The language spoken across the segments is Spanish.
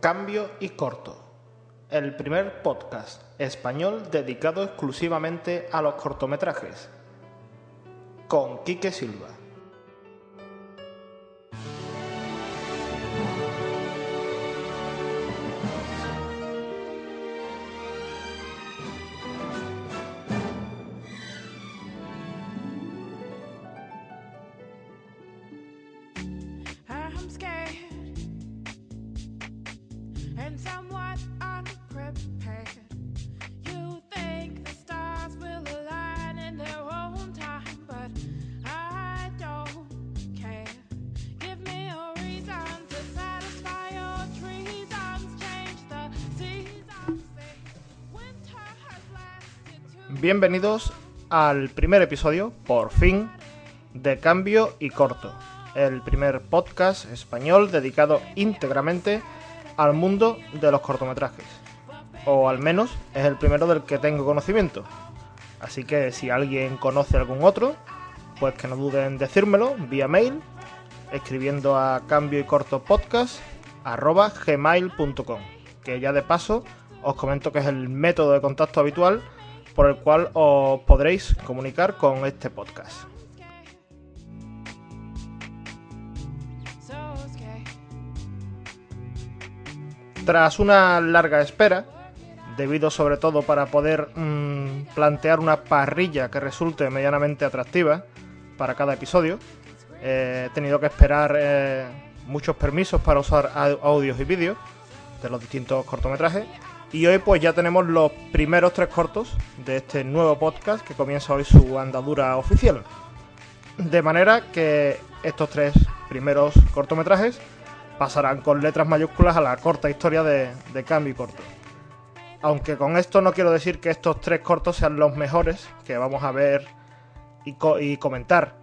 Cambio y Corto, el primer podcast español dedicado exclusivamente a los cortometrajes, con Quique Silva. Scared Bienvenidos al primer episodio, por fin, de Cambio y Corto, el primer podcast español dedicado íntegramente al mundo de los cortometrajes. O al menos es el primero del que tengo conocimiento. Así que si alguien conoce algún otro, pues que no duden en decírmelo vía mail, escribiendo a cambio y corto podcast arroba gmail.com. Que ya de paso os comento que es el método de contacto habitual por el cual os podréis comunicar con este podcast. Tras una larga espera, debido sobre todo para poder mm, plantear una parrilla que resulte medianamente atractiva para cada episodio, eh, he tenido que esperar eh, muchos permisos para usar au- audios y vídeos de los distintos cortometrajes. Y hoy pues ya tenemos los primeros tres cortos de este nuevo podcast que comienza hoy su andadura oficial. De manera que estos tres primeros cortometrajes pasarán con letras mayúsculas a la corta historia de, Cambio y Corto. Aunque con esto no quiero decir que estos tres cortos sean los mejores que vamos a ver y, co- y comentar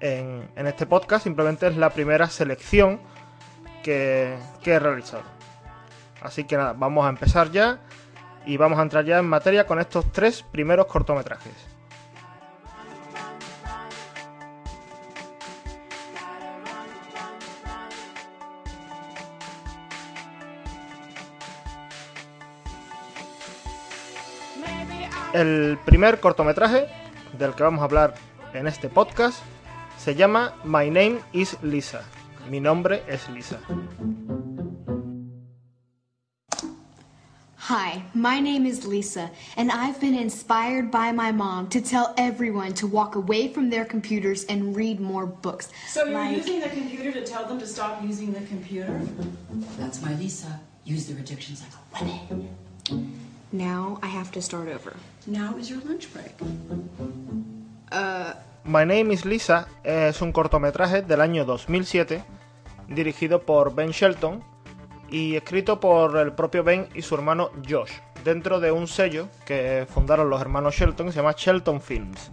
en, en este podcast, simplemente es la primera selección que, que he realizado. Así que nada, vamos a empezar ya y vamos a entrar ya en materia con estos tres primeros cortometrajes. El primer cortometraje del que vamos a hablar en este podcast se llama My Name is Lisa. Mi nombre es Lisa. Hi, my name is Lisa, and I've been inspired by my mom to tell everyone to walk away from their computers and read more books. So you're like, using the computer to tell them to stop using the computer? That's my Lisa. Use their addictions like a weapon. now I have to start over. Now is your lunch break. My Name is Lisa es un cortometraje del año 2007 dirigido por Ben Shelton y escrito por el propio Ben y su hermano Josh dentro de un sello que fundaron los hermanos Shelton que se llama Shelton Films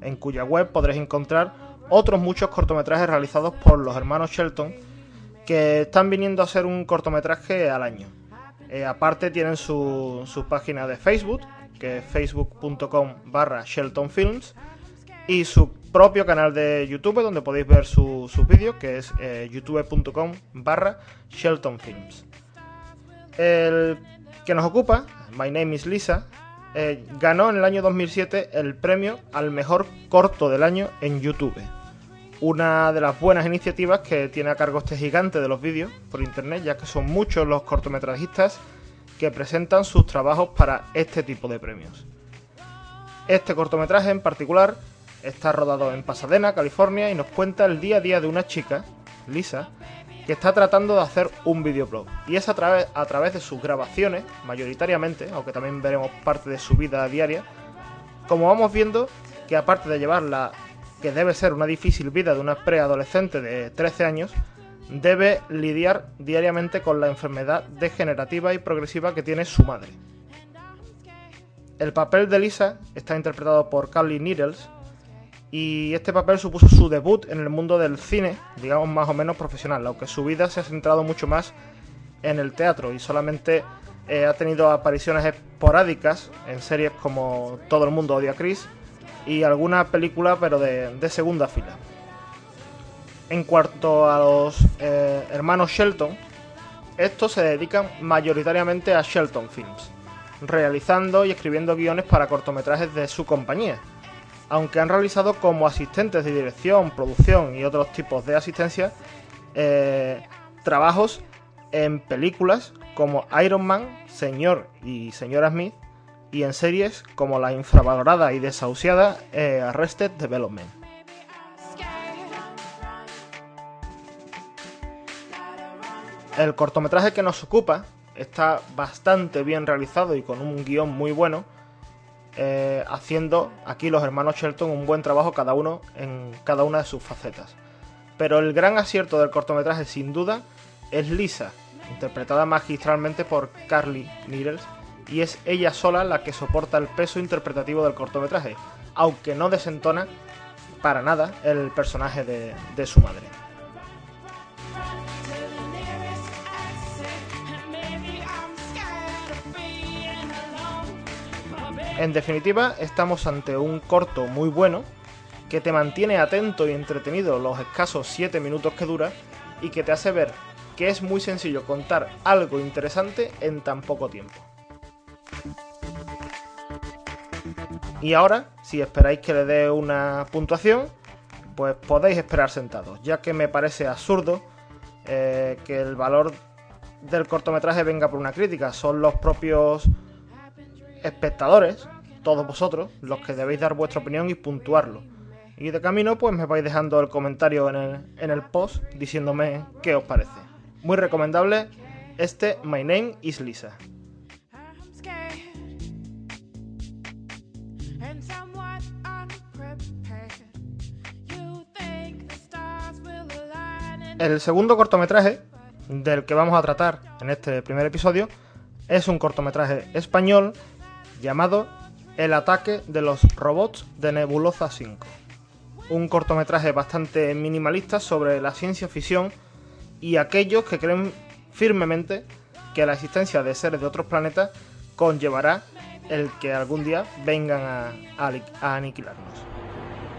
en cuya web podréis encontrar otros muchos cortometrajes realizados por los hermanos Shelton que están viniendo a ser un cortometraje al año. Eh, aparte tienen su, su página de Facebook, que es facebook.com barra Shelton Films, y su propio canal de YouTube donde podéis ver su- sus vídeos, que es eh, youtube.com barra Shelton Films. El que nos ocupa, My Name is Lisa, eh, ganó en el año 2007 el premio al mejor corto del año en YouTube. Una de las buenas iniciativas que tiene a cargo este gigante de los vídeos por internet, ya que son muchos los cortometrajistas que presentan sus trabajos para este tipo de premios. Este cortometraje en particular está rodado en Pasadena, California, y nos cuenta el día a día de una chica, Lisa, que está tratando de hacer un videoblog. Y es a través, a través de sus grabaciones, mayoritariamente, aunque también veremos parte de su vida diaria, como vamos viendo que aparte de llevar la que debe ser una difícil vida de una preadolescente de 13 años, debe lidiar diariamente con la enfermedad degenerativa y progresiva que tiene su madre. El papel de Lisa está interpretado por Carly Needles y este papel supuso su debut en el mundo del cine, digamos más o menos profesional, aunque su vida se ha centrado mucho más en el teatro y solamente eh, ha tenido apariciones esporádicas en series como Todo el mundo odia a Chris y alguna película pero de, de segunda fila. En cuanto a los eh, hermanos Shelton, estos se dedican mayoritariamente a Shelton Films, realizando y escribiendo guiones para cortometrajes de su compañía, aunque han realizado como asistentes de dirección, producción y otros tipos de asistencia eh, trabajos en películas como Iron Man, Señor y Señora Smith, y en series como la infravalorada y desahuciada eh, Arrested Development. El cortometraje que nos ocupa está bastante bien realizado y con un guion muy bueno, eh, haciendo aquí los hermanos Shelton un buen trabajo cada uno en cada una de sus facetas. Pero el gran acierto del cortometraje sin duda es Lisa, interpretada magistralmente por Carly Needles, y es ella sola la que soporta el peso interpretativo del cortometraje, aunque no desentona para nada el personaje de, de su madre. En definitiva, estamos ante un corto muy bueno que te mantiene atento y entretenido los escasos 7 minutos que dura y que te hace ver que es muy sencillo contar algo interesante en tan poco tiempo. Y ahora, si esperáis que le dé una puntuación, pues podéis esperar sentados, ya que me parece absurdo eh, que el valor del cortometraje venga por una crítica. Son los propios espectadores, todos vosotros, los que debéis dar vuestra opinión y puntuarlo. Y de camino, pues me vais dejando el comentario en el, en el post diciéndome qué os parece. Muy recomendable este My Name is Lisa. El segundo cortometraje del que vamos a tratar en este primer episodio es un cortometraje español llamado El ataque de los robots de Nebulosa 5. Un cortometraje bastante minimalista sobre la ciencia ficción y aquellos que creen firmemente que la existencia de seres de otros planetas conllevará el que algún día vengan a, a aniquilarnos.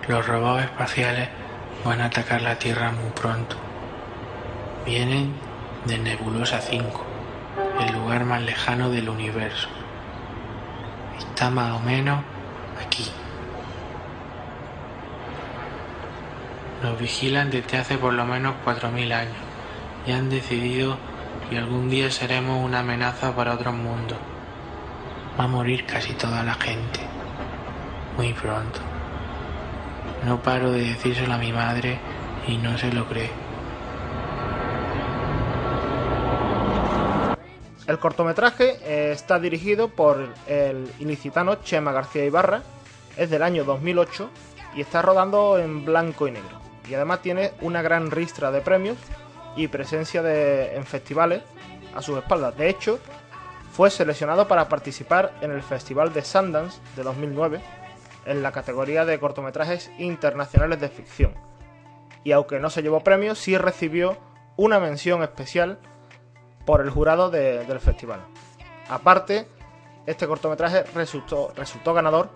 Los robots espaciales van a atacar la Tierra muy pronto. Vienen de Nebulosa 5, el lugar más lejano del universo. Está más o menos aquí. Nos vigilan desde hace por lo menos 4.000 años y han decidido que algún día seremos una amenaza para otros mundos. Va a morir casi toda la gente. Muy pronto. No paro de decírselo a mi madre y no se lo cree. El cortometraje eh, está dirigido por el ilicitano Chema García Ibarra, es del año 2008 y está rodando en blanco y negro. Y además tiene una gran ristra de premios y presencia en festivales a sus espaldas. De hecho, fue seleccionado para participar en el Festival de Sundance de 2009 en la categoría de cortometrajes internacionales de ficción. Y aunque no se llevó premio, sí recibió una mención especial por el jurado de- del festival. Aparte, este cortometraje resultó, ganador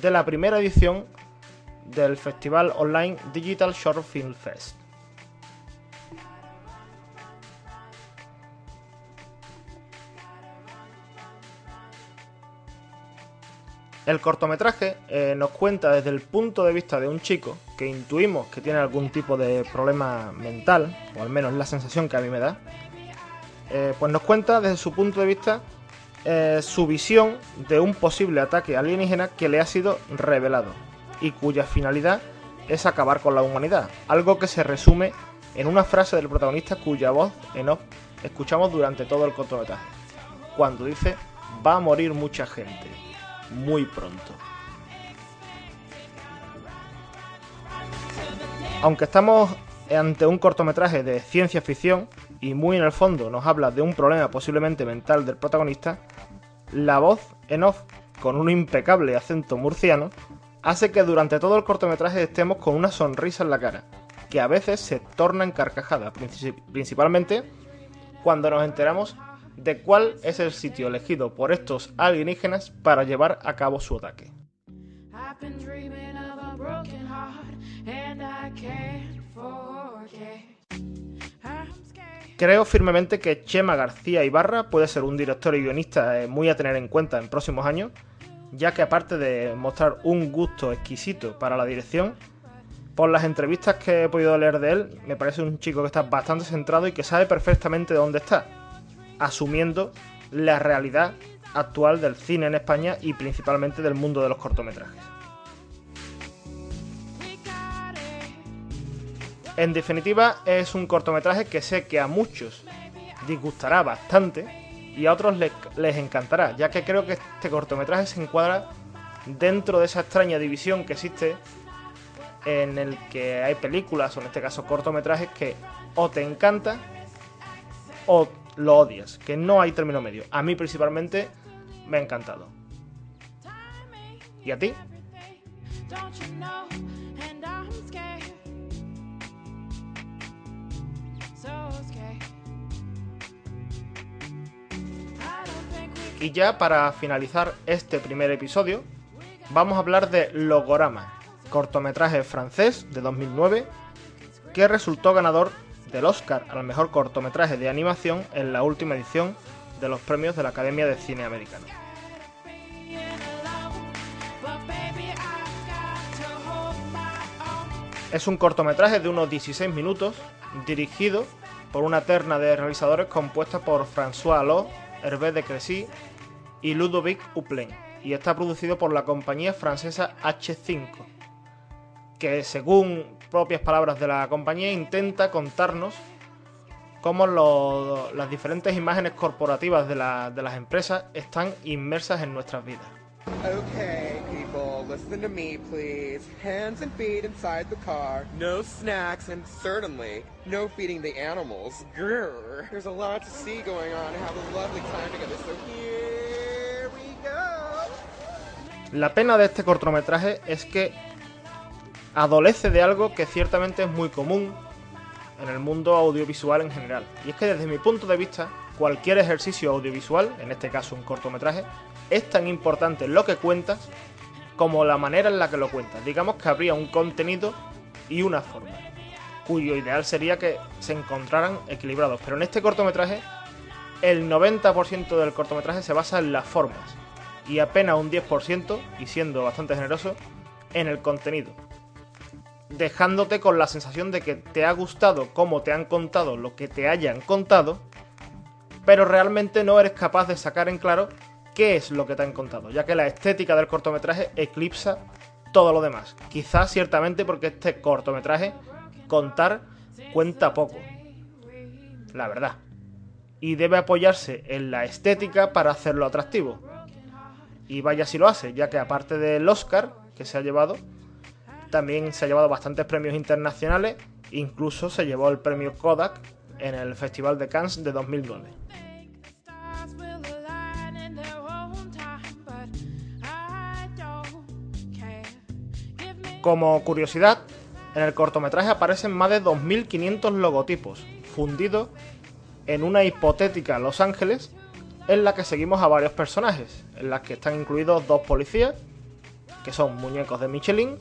de la primera edición del festival online Digital Short Film Fest. El cortometraje eh, nos cuenta desde el punto de vista de un chico que intuimos que tiene algún tipo de problema mental, o al menos la sensación que a mí me da, eh, pues nos cuenta desde su punto de vista eh, su visión de un posible ataque alienígena que le ha sido revelado y cuya finalidad es acabar con la humanidad, algo que se resume en una frase del protagonista cuya voz en off escuchamos durante todo el cortometraje, cuando dice va a morir mucha gente, muy pronto. Aunque estamos ante un cortometraje de ciencia ficción y muy en el fondo nos habla de un problema posiblemente mental del protagonista, la voz en off, con un impecable acento murciano, hace que durante todo el cortometraje estemos con una sonrisa en la cara, que a veces se torna en carcajada, princi- principalmente cuando nos enteramos de cuál es el sitio elegido por estos alienígenas para llevar a cabo su ataque. Creo firmemente que Chema García Ibarra puede ser un director y guionista eh, muy a tener en cuenta en próximos años, ya que aparte de mostrar un gusto exquisito para la dirección, por las entrevistas que he podido leer de él, me parece un chico que está bastante centrado y que sabe perfectamente dónde está, asumiendo la realidad actual del cine en España y principalmente del mundo de los cortometrajes. En definitiva, es un cortometraje que sé que a muchos disgustará bastante y a otros les, les encantará, ya que creo que este cortometraje se encuadra dentro de esa extraña división que existe en el que hay películas, o en este caso cortometrajes, que o te encanta o lo odias, que no hay término medio. A mí principalmente me ha encantado. ¿Y a ti? Y ya para finalizar este primer episodio, vamos a hablar de Logorama, cortometraje francés de 2009 que resultó ganador del Oscar al mejor cortometraje de animación en la última edición de los premios de la Academia de Cine Americano. Es un cortometraje de unos 16 minutos, dirigido por una terna de realizadores compuesta por François Allot, Hervé de Crécy y Ludovic Huplin, y está producido por la compañía francesa H5, que según propias palabras de la compañía intenta contarnos cómo las diferentes imágenes corporativas de, la- de las empresas están inmersas en nuestras vidas. Listen to me, please. Hands and feet inside the car. No snacks, and certainly no feeding the animals. Grr. There's a lot to see going on have a lovely time together, so here we go. La pena de este cortometraje es que adolece de algo que ciertamente es muy común en el mundo audiovisual en general. Y es que desde mi punto de vista, cualquier ejercicio audiovisual, en este caso un cortometraje, es tan importante lo que cuentas como la manera en la que lo cuentas. Digamos que habría un contenido y una forma, cuyo ideal sería que se encontraran equilibrados. Pero en este cortometraje, el 90% del cortometraje se basa en las formas y apenas un 10%, y siendo bastante generoso, en el contenido. Dejándote con la sensación de que te ha gustado cómo te han contado lo que te hayan contado, pero realmente no eres capaz de sacar en claro qué es lo que te han contado, ya que la estética del cortometraje eclipsa todo lo demás. Quizás ciertamente porque este cortometraje contar cuenta poco, la verdad. Y debe apoyarse en la estética para hacerlo atractivo. Y vaya si lo hace, ya que aparte del Oscar que se ha llevado, también se ha llevado bastantes premios internacionales, incluso se llevó el premio Kodak en el Festival de Cannes de 2009. Como curiosidad, en el cortometraje aparecen más de 2.500 logotipos, fundidos en una hipotética Los Ángeles en la que seguimos a varios personajes, en las que están incluidos dos policías, que son muñecos de Michelin,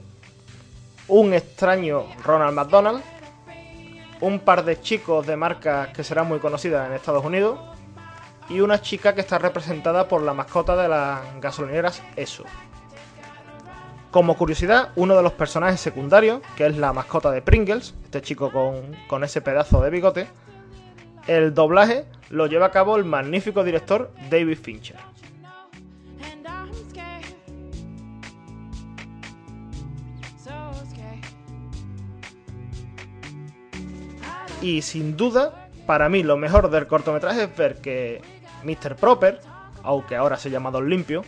un extraño Ronald McDonald, un par de chicos de marcas que serán muy conocidas en Estados Unidos, y una chica que está representada por la mascota de las gasolineras ESO. Como curiosidad, uno de los personajes secundarios, que es la mascota de Pringles, este chico con, con ese pedazo de bigote, el doblaje lo lleva a cabo el magnífico director David Fincher. Y sin duda, para mí lo mejor del cortometraje es ver que Mr. Proper, aunque ahora se llama Don Limpio,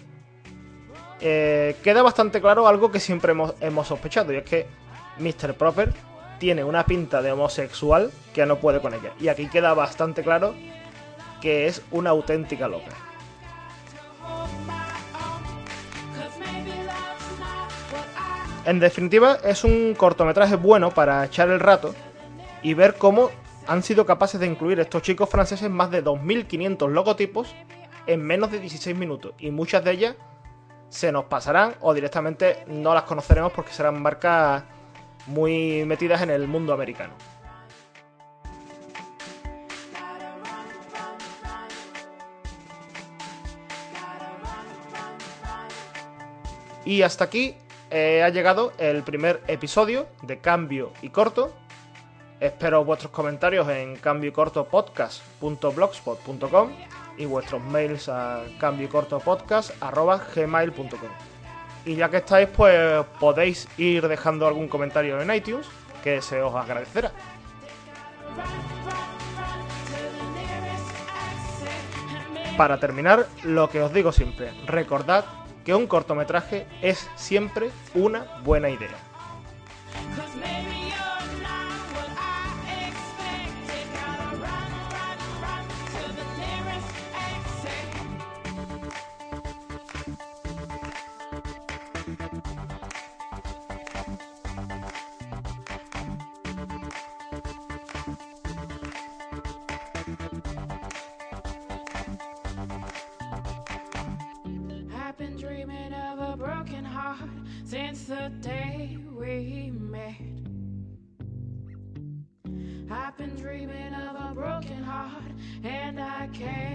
eh, queda bastante claro algo que siempre hemos, hemos sospechado, y es que Mr. Proper tiene una pinta de homosexual que no puede con ella. Y aquí queda bastante claro que es una auténtica loca. En definitiva, es un cortometraje bueno para echar el rato y ver cómo han sido capaces de incluir estos chicos franceses más de 2.500 logotipos en menos de 16 minutos. Y muchas de ellas se nos pasarán o directamente no las conoceremos porque serán marcas muy metidas en el mundo americano. Y hasta aquí eh, ha llegado el primer episodio de Cambio y Corto. Espero vuestros comentarios en cambiocortopodcast.blogspot.com y vuestros mails a cambiocortopodcast.gmail.com Y ya que estáis, pues podéis ir dejando algún comentario en iTunes, que se os agradecerá. Para terminar, lo que os digo siempre, recordad que un cortometraje es siempre una buena idea. Since the day we met. I've been dreaming of a broken heart and I can't.